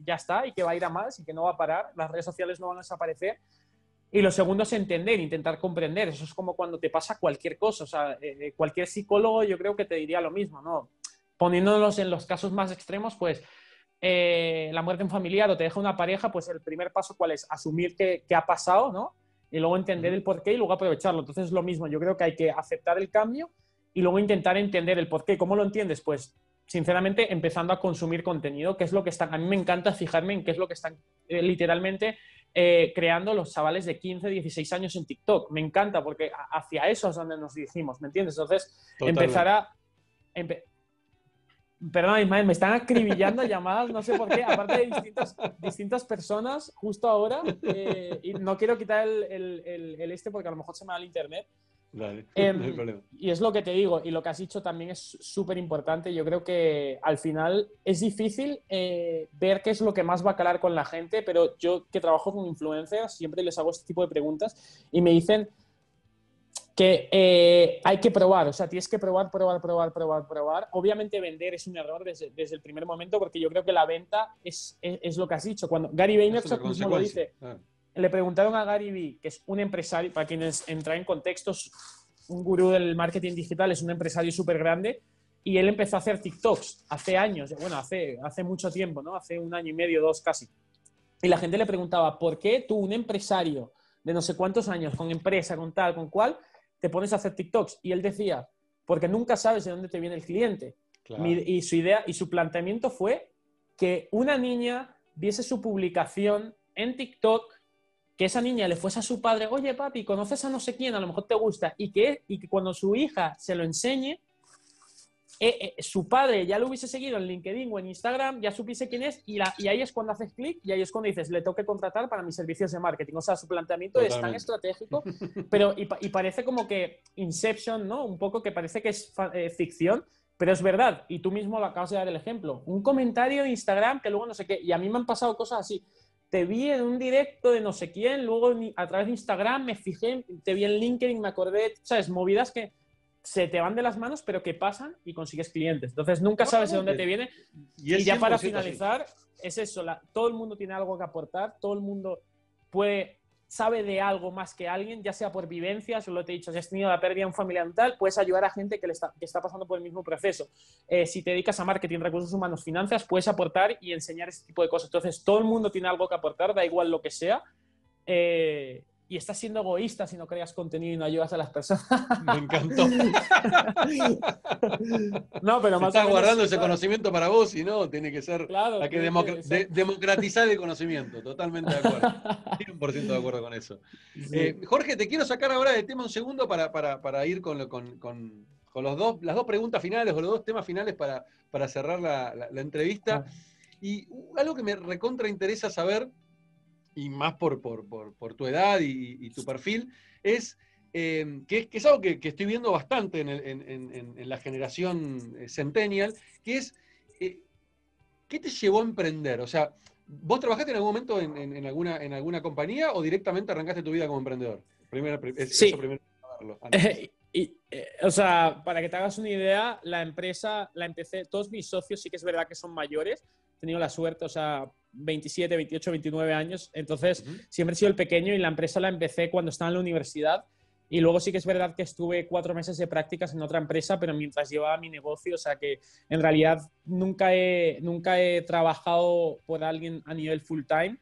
ya está y que va a ir a más y que no va a parar, las redes sociales no van a desaparecer. Y lo segundo es entender, intentar comprender. Eso es como cuando te pasa cualquier cosa. O sea, eh, eh, cualquier psicólogo yo creo que te diría lo mismo, ¿no? Poniéndonos en los casos más extremos, pues eh, la muerte de un familiar o te deja una pareja, pues el primer paso, ¿cuál es? Asumir que, ha pasado, ¿no? Y luego entender el porqué y luego aprovecharlo. Entonces es lo mismo, yo creo que hay que aceptar el cambio y luego intentar entender el porqué. ¿Cómo lo entiendes? Pues sinceramente empezando a consumir contenido, que es lo que están, a mí me encanta fijarme en qué es lo que están eh, literalmente eh, creando los chavales de 15, 16 años en TikTok. Me encanta porque hacia eso es donde nos dirigimos, ¿me entiendes? Entonces, empezar a, Perdón, Ismael, me están acribillando <laughs> llamadas, no sé por qué, aparte de distintas, distintas personas justo ahora. Eh, y no quiero quitar el, el, este porque a lo mejor se me da el internet. Dale, <laughs> em, no hay problema. Y es lo que te digo, y lo que has dicho también es súper importante. Yo creo que al final es difícil eh, ver qué es lo que más va a calar con la gente, pero yo que trabajo con influencers siempre les hago este tipo de preguntas y me dicen que eh, hay que probar, o sea, tienes que probar, probar, probar, probar, probar. Obviamente vender es un error desde, el primer momento porque yo creo que la venta es, es, lo que has dicho. Cuando Gary Vaynerchuk mismo lo dice, le preguntaron a Gary Vee, que es un empresario, para quienes entran en contextos, un gurú del marketing digital, es un empresario súper grande, y él empezó a hacer TikToks hace años, bueno, hace, hace mucho tiempo, ¿no? Hace un año y medio, dos casi. y la gente le preguntaba, ¿por qué tú, un empresario de no sé cuántos años, con empresa, con tal, con cual, te pones a hacer TikToks? Y él decía, porque nunca sabes de dónde te viene el cliente. y su idea y su planteamiento fue que una niña viese su publicación en TikTok, que esa niña le fuese a su padre, oye papi, conoces a no sé quién, a lo mejor te gusta, y que, y que cuando su hija se lo enseñe, eh, eh, su padre ya lo hubiese seguido en LinkedIn o en Instagram, ya supiese quién es, y, y ahí es cuando haces clic y ahí es cuando dices, le tengo que contratar para mis servicios de marketing. O sea, su planteamiento es tan estratégico, pero y, parece como que Inception, ¿no? Un poco que parece que es eh, ficción, pero es verdad, y tú mismo lo acabas de dar el ejemplo. Un comentario de Instagram que luego no sé qué, y a mí me han pasado cosas así. Te vi en un directo de no sé quién, luego a través de Instagram me fijé, te vi en LinkedIn, me acordé, ¿sabes? Movidas que se te van de las manos, pero que pasan y consigues clientes. Entonces nunca sabes de dónde te viene. Y, ya para finalizar, es eso, todo el mundo tiene algo que aportar, todo el mundo puede, sabe de algo más que alguien, ya sea por vivencias, lo te he dicho, si has tenido la pérdida de un familiar tal, puedes ayudar a gente que, le está, que está pasando por el mismo proceso. Eh, si te dedicas a marketing, recursos humanos, finanzas, puedes aportar y enseñar ese tipo de cosas. Entonces todo el mundo tiene algo que aportar, da igual lo que sea. Eh, y estás siendo egoísta si no creas contenido y no ayudas a las personas. <laughs> Me encantó. no, pero más Estás guardando ese conocimiento para vos y no, tiene que ser claro, que, democratizar el conocimiento. Totalmente de acuerdo. <laughs> 100% de acuerdo con eso. Eh, Jorge, te quiero sacar ahora del tema un segundo para, para, ir con, con, con, los dos, las dos preguntas finales o los dos temas finales para, para cerrar la, la, entrevista. Y algo que me recontra interesa saber y más por, por, tu edad y, tu perfil, es, eh, que, es algo que, estoy viendo bastante en, la generación eh, centennial, que es, eh, ¿qué te llevó a emprender? O sea, ¿vos trabajaste en algún momento en, alguna, en alguna compañía o directamente arrancaste tu vida como emprendedor? Primero, sí. <laughs> y, o sea, para que te hagas una idea, la empresa la empecé, todos mis socios sí que es verdad que son mayores, tenido la suerte, o sea, 27, 28, 29 años. Entonces, siempre he sido el pequeño y la empresa la empecé cuando estaba en la universidad. Y luego sí que es verdad que estuve cuatro meses de prácticas en otra empresa, pero mientras llevaba mi negocio, o sea que en realidad nunca he, nunca he trabajado por alguien a nivel full time.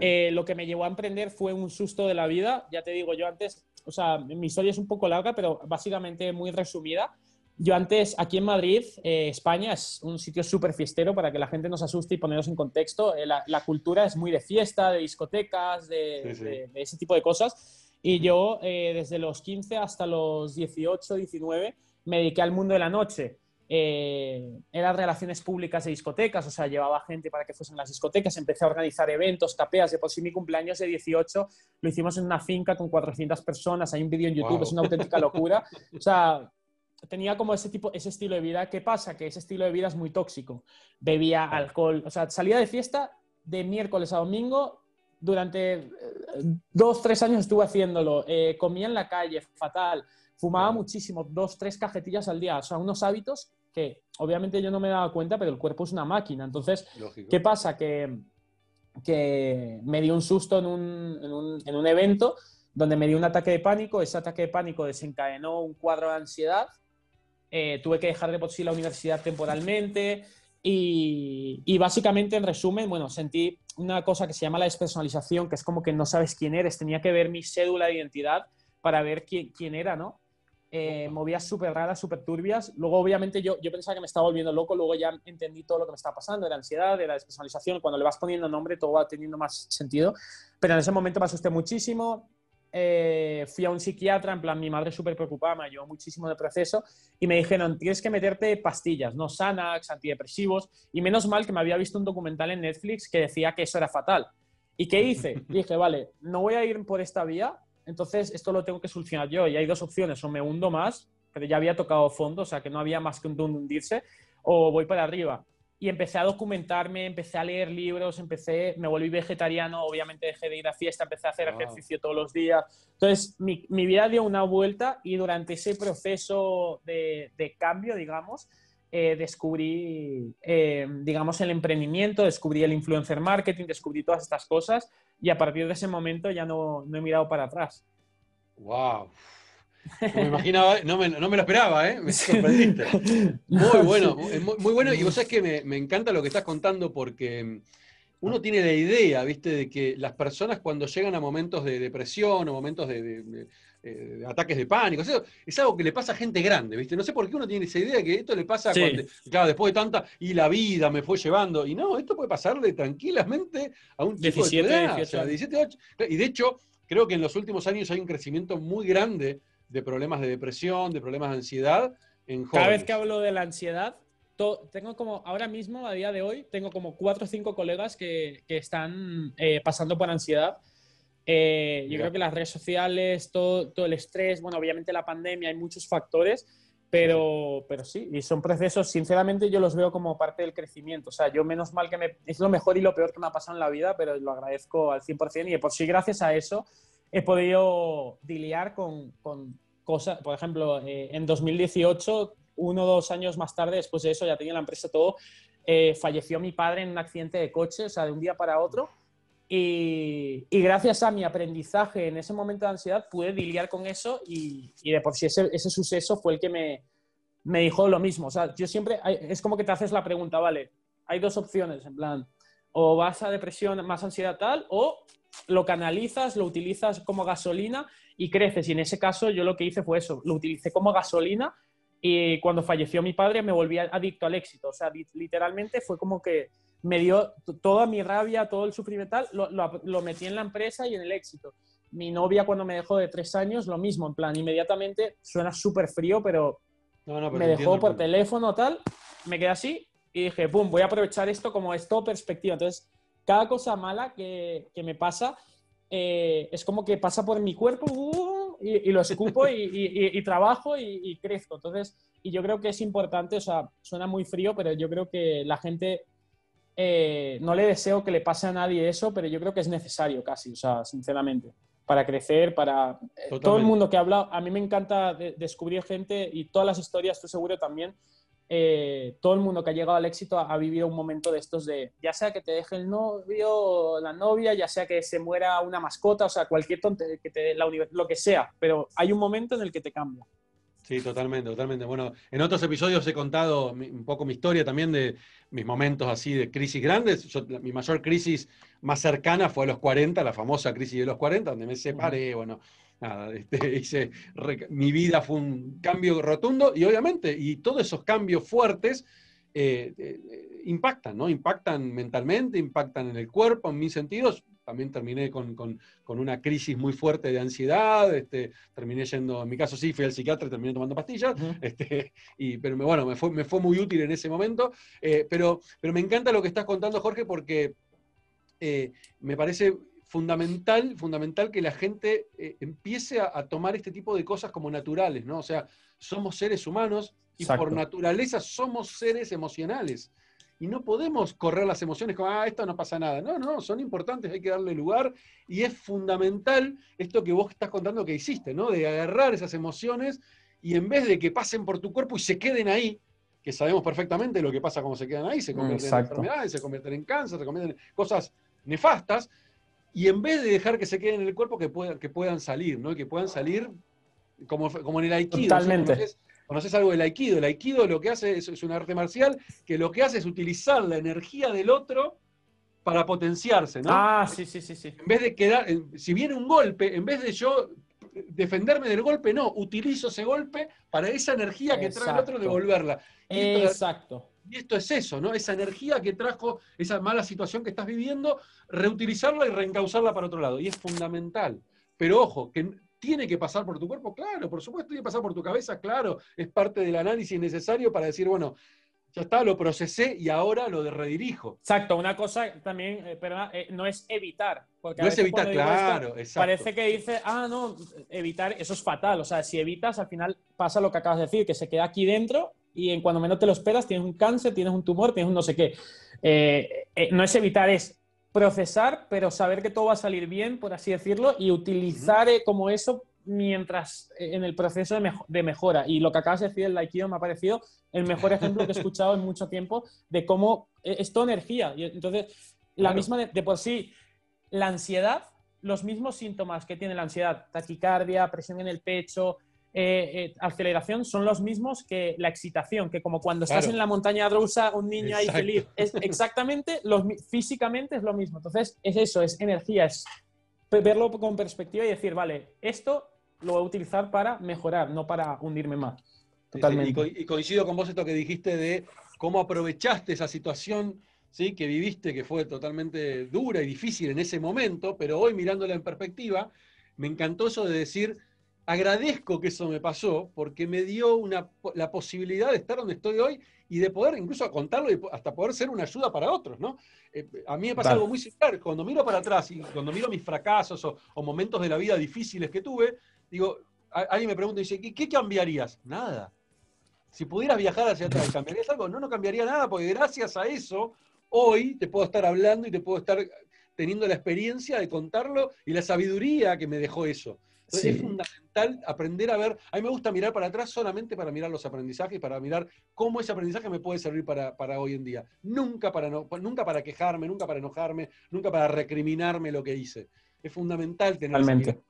Eh, lo que me llevó a emprender fue un susto de la vida. Ya te digo, yo antes, o sea, mi historia es un poco larga, pero básicamente muy resumida. Yo antes, aquí en Madrid, eh, España es un sitio súper fiestero para que la gente nos asuste y ponernos en contexto. Eh, la, cultura es muy de fiesta, de discotecas, de, ese tipo de cosas. Y yo, eh, desde los 15 hasta los 18, 19, me dediqué al mundo de la noche. eran relaciones públicas de discotecas, o sea, llevaba gente para que fuesen las discotecas, empecé a organizar eventos, capeas, de por sí mi cumpleaños de 18 lo hicimos en una finca con 400 personas, hay un vídeo en YouTube, es una auténtica locura. O sea, tenía como ese tipo, ese estilo de vida. ¿Qué pasa? Que ese estilo de vida es muy tóxico. Bebía alcohol, o sea, salía de fiesta de miércoles a domingo. Durante eh, dos, tres años estuve haciéndolo. Eh, comía en la calle, fatal. Fumaba muchísimo, dos, tres cajetillas al día. O sea, unos hábitos que obviamente yo no me daba cuenta, pero el cuerpo es una máquina. Entonces, ¿qué pasa? Que, que me dio un susto en un, en, un, en un evento donde me dio un ataque de pánico. Ese ataque de pánico desencadenó un cuadro de ansiedad eh, tuve que dejar de por sí la universidad temporalmente y, básicamente, en resumen, bueno, sentí una cosa que se llama la despersonalización, que es como que no sabes quién eres. Tenía que ver mi cédula de identidad para ver quién, quién era, ¿no? Eh, movidas súper raras, súper turbias. Luego, obviamente, yo, yo pensaba que me estaba volviendo loco, luego ya entendí todo lo que me estaba pasando, de la ansiedad, de la despersonalización. Cuando le vas poniendo nombre, todo va teniendo más sentido. Pero en ese momento me asusté muchísimo. Eh, fui a un psiquiatra, en plan, mi madre súper preocupada, me ayudó muchísimo el proceso y me dijeron, tienes que meterte pastillas, no Xanax, antidepresivos, y menos mal que me había visto un documental en Netflix que decía que eso era fatal. ¿Y qué hice? <laughs> dije, vale, no voy a ir por esta vía, entonces esto lo tengo que solucionar yo. Y hay dos opciones, o me hundo más, pero ya había tocado fondo, o sea que no había más que un hundirse, o voy para arriba y empecé a documentarme, empecé a leer libros, empecé, me volví vegetariano, obviamente dejé de ir a fiesta, empecé a hacer ejercicio todos los días. Entonces, mi, mi, vida dio una vuelta y durante ese proceso de, de cambio, digamos, eh, descubrí, eh, digamos, el emprendimiento, descubrí el influencer marketing, descubrí todas estas cosas y a partir de ese momento ya no, no he mirado para atrás. ¡Wow! No me imaginaba, no me, no me lo esperaba, ¿eh? Me sorprendiste. <laughs> Muy bueno, muy, bueno. Y vos sabés que me, me, encanta lo que estás contando porque uno tiene la idea, ¿viste? De que las personas cuando llegan a momentos de depresión o momentos de, eh, ataques de pánico, es algo que le pasa a gente grande, ¿viste? No sé por qué uno tiene esa idea de que esto le pasa cuando, claro, después de tanta, y la vida me fue llevando, y no, esto puede pasarle tranquilamente a un chico 17, de edad, 17, y de hecho, creo que en los últimos años hay un crecimiento muy grande de problemas de depresión, de problemas de ansiedad en jóvenes. Cada vez que hablo de la ansiedad, tengo como, ahora mismo, a día de hoy, tengo como cuatro o cinco colegas que, están eh, pasando por ansiedad. Eh, yo creo que las redes sociales, todo, todo, el estrés, bueno, obviamente la pandemia, hay muchos factores, pero, pero sí, y son procesos, sinceramente yo los veo como parte del crecimiento. O sea, yo menos mal que me, es lo mejor y lo peor que me ha pasado en la vida, pero lo agradezco al 100% y por sí, gracias a eso, he podido diliar con, con cosas, por ejemplo, eh, en 2018 uno o dos años más tarde, después de eso, ya tenía la empresa todo, eh, falleció mi padre en un accidente de coche, o sea, de un día para otro. Y, gracias a mi aprendizaje en ese momento de ansiedad pude lidiar con eso y, de por sí ese, ese, suceso fue el que me, me dijo lo mismo. O sea, yo siempre, es como que te haces la pregunta, vale, hay dos opciones, en plan, o vas a depresión, más ansiedad tal, o lo canalizas, lo utilizas como gasolina y creces. Y en ese caso yo lo que hice fue eso, lo utilicé como gasolina y cuando falleció mi padre me volví adicto al éxito. O sea, literalmente fue como que me dio toda mi rabia, todo el sufrimiento, lo, lo, metí en la empresa y en el éxito. Mi novia cuando me dejó de tres años, lo mismo, en plan, inmediatamente, suena súper frío, pero, me dejó por teléfono, tal, me quedé así y dije, pum, voy a aprovechar esto como esto perspectiva. Entonces, cada cosa mala que, que me pasa, eh, es como que pasa por mi cuerpo uh, y, lo escupo y, trabajo y, crezco. Entonces, y yo creo que es importante, o sea, suena muy frío, pero yo creo que la gente, eh, no le deseo que le pase a nadie eso, pero yo creo que es necesario casi, o sea, sinceramente, para crecer, para... Eh, todo el mundo que habla, a mí me encanta descubrir gente y todas las historias, estoy seguro también, eh, todo el mundo que ha llegado al éxito ha, vivido un momento de estos de, ya sea que te deje el novio, la novia, ya sea que se muera una mascota, o sea, cualquier tonte, que te, la lo que sea, pero hay un momento en el que te cambia. Sí, totalmente, totalmente. Bueno, en otros episodios he contado un poco mi historia también de mis momentos así de crisis grandes. mi mayor crisis más cercana fue a los 40, la famosa crisis de los 40, donde me separé, bueno, nada, este, <laughs> hice, mi vida fue un cambio rotundo y obviamente, y todos esos cambios fuertes eh, eh, impactan, ¿no? Impactan mentalmente, impactan en el cuerpo, en mis sentidos. También terminé con, una crisis muy fuerte de ansiedad, este, terminé yendo, en mi caso sí, fui al psiquiatra y terminé tomando pastillas, este, <laughs> y, pero me, bueno, me fue, me fue muy útil en ese momento. Eh, pero, pero me encanta lo que estás contando, Jorge, porque me parece fundamental, fundamental que la gente eh, empiece a, tomar este tipo de cosas como naturales, ¿no? O sea, somos seres humanos y por naturaleza somos seres emocionales. Y no podemos correr las emociones como, ah, esto no pasa nada. No, no, son importantes, hay que darle lugar. Y es fundamental esto que vos estás contando que hiciste, ¿no? De agarrar esas emociones y en vez de que pasen por tu cuerpo y se queden ahí, que sabemos perfectamente lo que pasa cuando se quedan ahí, se convierten en enfermedades, se convierten en cáncer, se convierten en cosas nefastas, y en vez de dejar que se queden en el cuerpo, que puedan, que puedan salir, ¿no? Que puedan salir como, como en el Aikido. Totalmente. ¿Conoces, algo del Aikido? El Aikido lo que hace es, es un arte marcial que lo que hace es utilizar la energía del otro para potenciarse, ¿no? Ah, sí, sí, sí, sí. En vez de quedar, si viene un golpe, en vez de yo defenderme del golpe, no, utilizo ese golpe para esa energía que trae el otro devolverla. Exacto. Y esto es eso, ¿no? Esa energía que trajo esa mala situación que estás viviendo, reutilizarla y reencauzarla para otro lado. Y es fundamental. Pero ojo, que tiene que pasar por tu cuerpo, claro, por supuesto, tiene que pasar por tu cabeza, claro, es parte del análisis necesario para decir, bueno, ya está, lo procesé y ahora lo redirijo. Exacto, una cosa también, eh, eh, no es evitar. Porque no es evitar, claro, exacto. Parece que dice, ah, no, evitar, eso es fatal. O sea, si evitas, al final pasa lo que acabas de decir, que se queda aquí dentro y en cuando menos te lo esperas tienes un cáncer, tienes un tumor, tienes un no sé qué. Eh, eh, no es evitar, es procesar, pero saber que todo va a salir bien, por así decirlo, y utilizar eh, como eso mientras en el proceso de, mejora. Y lo que acabas de decir el Aikido me ha parecido el mejor ejemplo que he escuchado en mucho tiempo de cómo es toda energía. Y entonces, la misma de, por sí, la ansiedad, los mismos síntomas que tiene la ansiedad, taquicardia, presión en el pecho, eh, aceleración son los mismos que la excitación, que como cuando estás en la montaña rusa, un niño ahí feliz, es exactamente, físicamente es lo mismo. Entonces, es eso, es energía, es verlo con perspectiva y decir, vale, esto lo voy a utilizar para mejorar, no para hundirme más. Totalmente. y coincido con vos esto que dijiste de cómo aprovechaste esa situación ¿sí? que viviste, que fue totalmente dura y difícil en ese momento, pero hoy mirándola en perspectiva, me encantó eso de decir, agradezco que eso me pasó porque me dio una, la posibilidad de estar donde estoy hoy y de poder incluso contarlo y hasta poder ser una ayuda para otros, ¿no? Eh, a mí me pasa algo muy similar, cuando miro para atrás y cuando miro mis fracasos o, momentos de la vida difíciles que tuve, digo, alguien me pregunta y dice, ¿qué, cambiarías? Nada. Si pudieras viajar hacia atrás, ¿cambiarías algo? No, no cambiaría nada, porque gracias a eso, hoy te puedo estar hablando y te puedo estar teniendo la experiencia de contarlo y la sabiduría que me dejó eso. Es fundamental aprender a ver, a mí me gusta mirar para atrás solamente para mirar los aprendizajes, para mirar cómo ese aprendizaje me puede servir para, hoy en día. Nunca para, no, nunca para quejarme, nunca para enojarme, nunca para recriminarme lo que hice. Es fundamental tener Totalmente.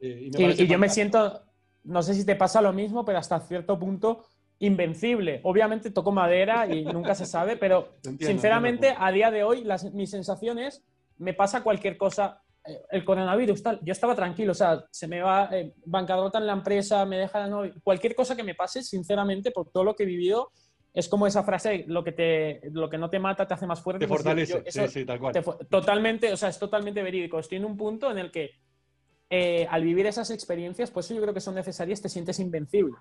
Eh, y, yo me siento, no sé si te pasa lo mismo, pero hasta cierto punto invencible. Obviamente toco madera y <laughs> nunca se sabe, pero sinceramente a día de hoy las, mis sensaciones me pasa cualquier cosa el coronavirus, tal, yo estaba tranquilo, o sea, se me va eh, bancarrota en la empresa, me deja la novia, cualquier cosa que me pase, sinceramente, por todo lo que he vivido, es como esa frase, lo que, te, lo que no te mata te hace más fuerte. Te fortalece, sí, sí, tal cual. totalmente, o sea, es totalmente verídico. Estoy en un punto en el que eh, al vivir esas experiencias, pues yo creo que son necesarias, te sientes invencible.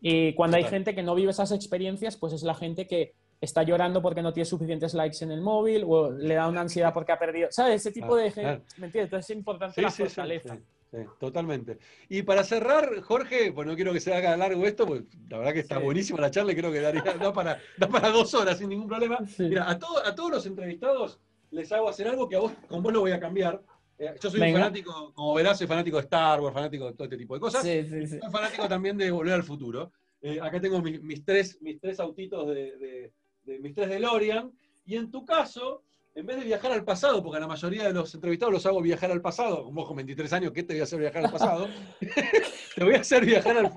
Y cuando hay gente que no vive esas experiencias, pues es la gente que está llorando porque no tiene suficientes likes en el móvil o le da una ansiedad porque ha perdido. ¿Sabes? Ese tipo de gente. ¿Me entiendes? Entonces es importante la fortaleza. Sí, totalmente. Y para cerrar, Jorge, pues no quiero que se haga largo esto, porque la verdad que está buenísima la charla y creo que daría, <laughs> da, para, para dos horas sin ningún problema. Mira, a, a todos los entrevistados les hago hacer algo que a vos, con vos lo voy a cambiar. Eh, yo soy un fanático, como verás, soy fanático de Star Wars, fanático de todo este tipo de cosas. Sí, sí, soy fanático también de Volver al Futuro. Eh, acá tengo mis, tres, mis tres autitos de de mis tres DeLorean, y en tu caso, en vez de viajar al pasado, porque la mayoría de los entrevistados los hago viajar al pasado, como con 23 años, ¿qué te voy a hacer viajar al pasado? <laughs> <laughs> te voy a hacer viajar al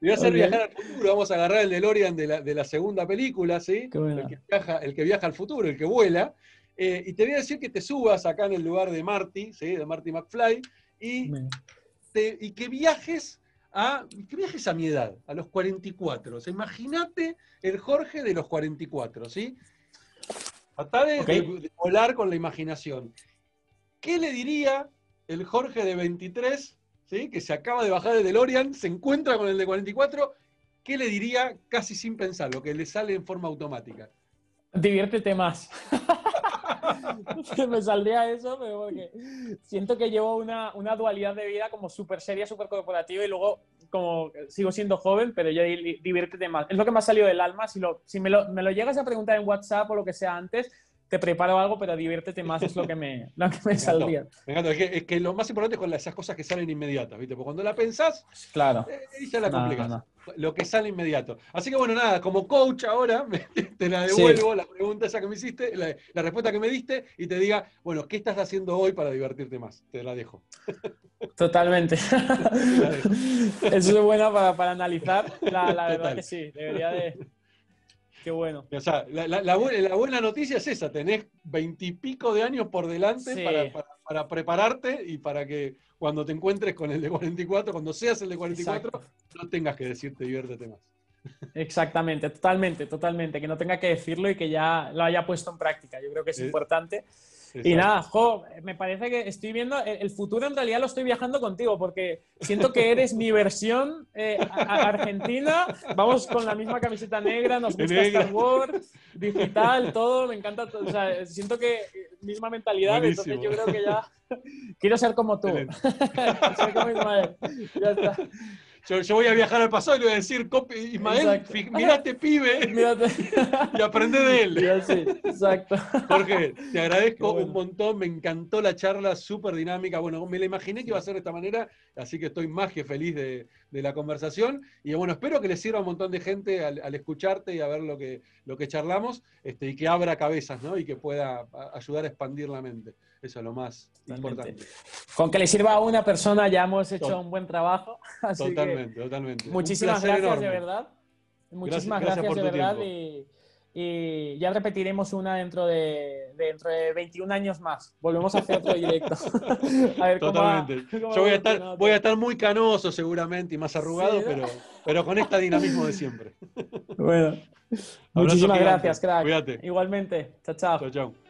voy a hacer viajar al futuro. Vamos a agarrar el DeLorean de la, de la segunda película, ¿sí? El que, viaja, el que, viaja, al futuro, el que vuela. Eh, y te voy a decir que te subas acá en el lugar de Marty, ¿sí? De Marty McFly, y, y que viajes a, que viajes a mi edad, a los 44. Imagínate el Jorge de los 44, ¿sí? Tratá de, volar con la imaginación. ¿Qué le diría el Jorge de 23, ¿sí? que se acaba de bajar de DeLorean, se encuentra con el de 44? ¿Qué le diría casi sin pensar, lo que le sale en forma automática? Diviértete más. <laughs> <laughs> me saldría eso, pero porque siento que llevo una, una dualidad de vida como súper seria, súper corporativa y luego como sigo siendo joven, pero ya diviértete más. Es lo que me ha salido del alma. Si, lo, si me, lo, me lo llegas a preguntar en WhatsApp o lo que sea antes, te preparo algo, pero diviértete más, es lo que me, lo que me, <laughs> saldría. Es que, lo más importante es con esas cosas que salen inmediatas, ¿viste? Porque cuando la pensás, claro. Eh, ya la complicas. Lo que sale inmediato. Así que bueno, nada, como coach ahora, <laughs> te la devuelvo, la pregunta esa que me hiciste, la, respuesta que me diste, y te diga, bueno, ¿qué estás haciendo hoy para divertirte más? Te la dejo. <laughs> Totalmente. Eso es bueno para, para analizar. La, la verdad que sí, debería de Qué bueno. O sea, la, buena, noticia es esa, tenés veintipico de años por delante para, prepararte y para que cuando te encuentres con el de 44, cuando seas el de 44, no tengas que decirte diviértete más. Exactamente, totalmente, totalmente. Que no tenga que decirlo y que ya lo haya puesto en práctica. Yo creo que es importante. Y nada, jo, me parece que estoy viendo el futuro en realidad lo estoy viajando contigo porque siento que eres mi versión eh, argentina. Vamos con la misma camiseta negra, nos gusta Star Wars, digital, todo, me encanta. O sea, siento que misma mentalidad, entonces yo creo que ya quiero ser como tú. <laughs> ser como Ismael. Ya está. Yo, voy a viajar al pasado y le voy a decir, Ismael, mirate pibe <laughs> y aprende de él. sí, exacto. Jorge, te agradezco un montón, me encantó la charla, súper dinámica. Bueno, me la imaginé que iba a ser de esta manera, así que estoy más que feliz de, la conversación. Y bueno, espero que le sirva a un montón de gente al, escucharte y a ver lo que, lo que charlamos este, y que abra cabezas, ¿no? Y que pueda ayudar a expandir la mente. Eso es lo más importante. Con que le sirva a una persona ya hemos hecho un buen trabajo. <laughs> Así que Totalmente, totalmente. Muchísimas gracias, de verdad. Muchísimas gracias, de verdad. Y, y, ya repetiremos una dentro de, dentro de 21 años más. Volvemos a hacer otro directo. <laughs> a ver, Totalmente. Yo voy a, estar, voy a estar muy canoso seguramente y más arrugado, pero, pero con este dinamismo de siempre. <laughs> bueno. Muchísimas gracias, crack. Igualmente. Chao, chao. Chao, chao.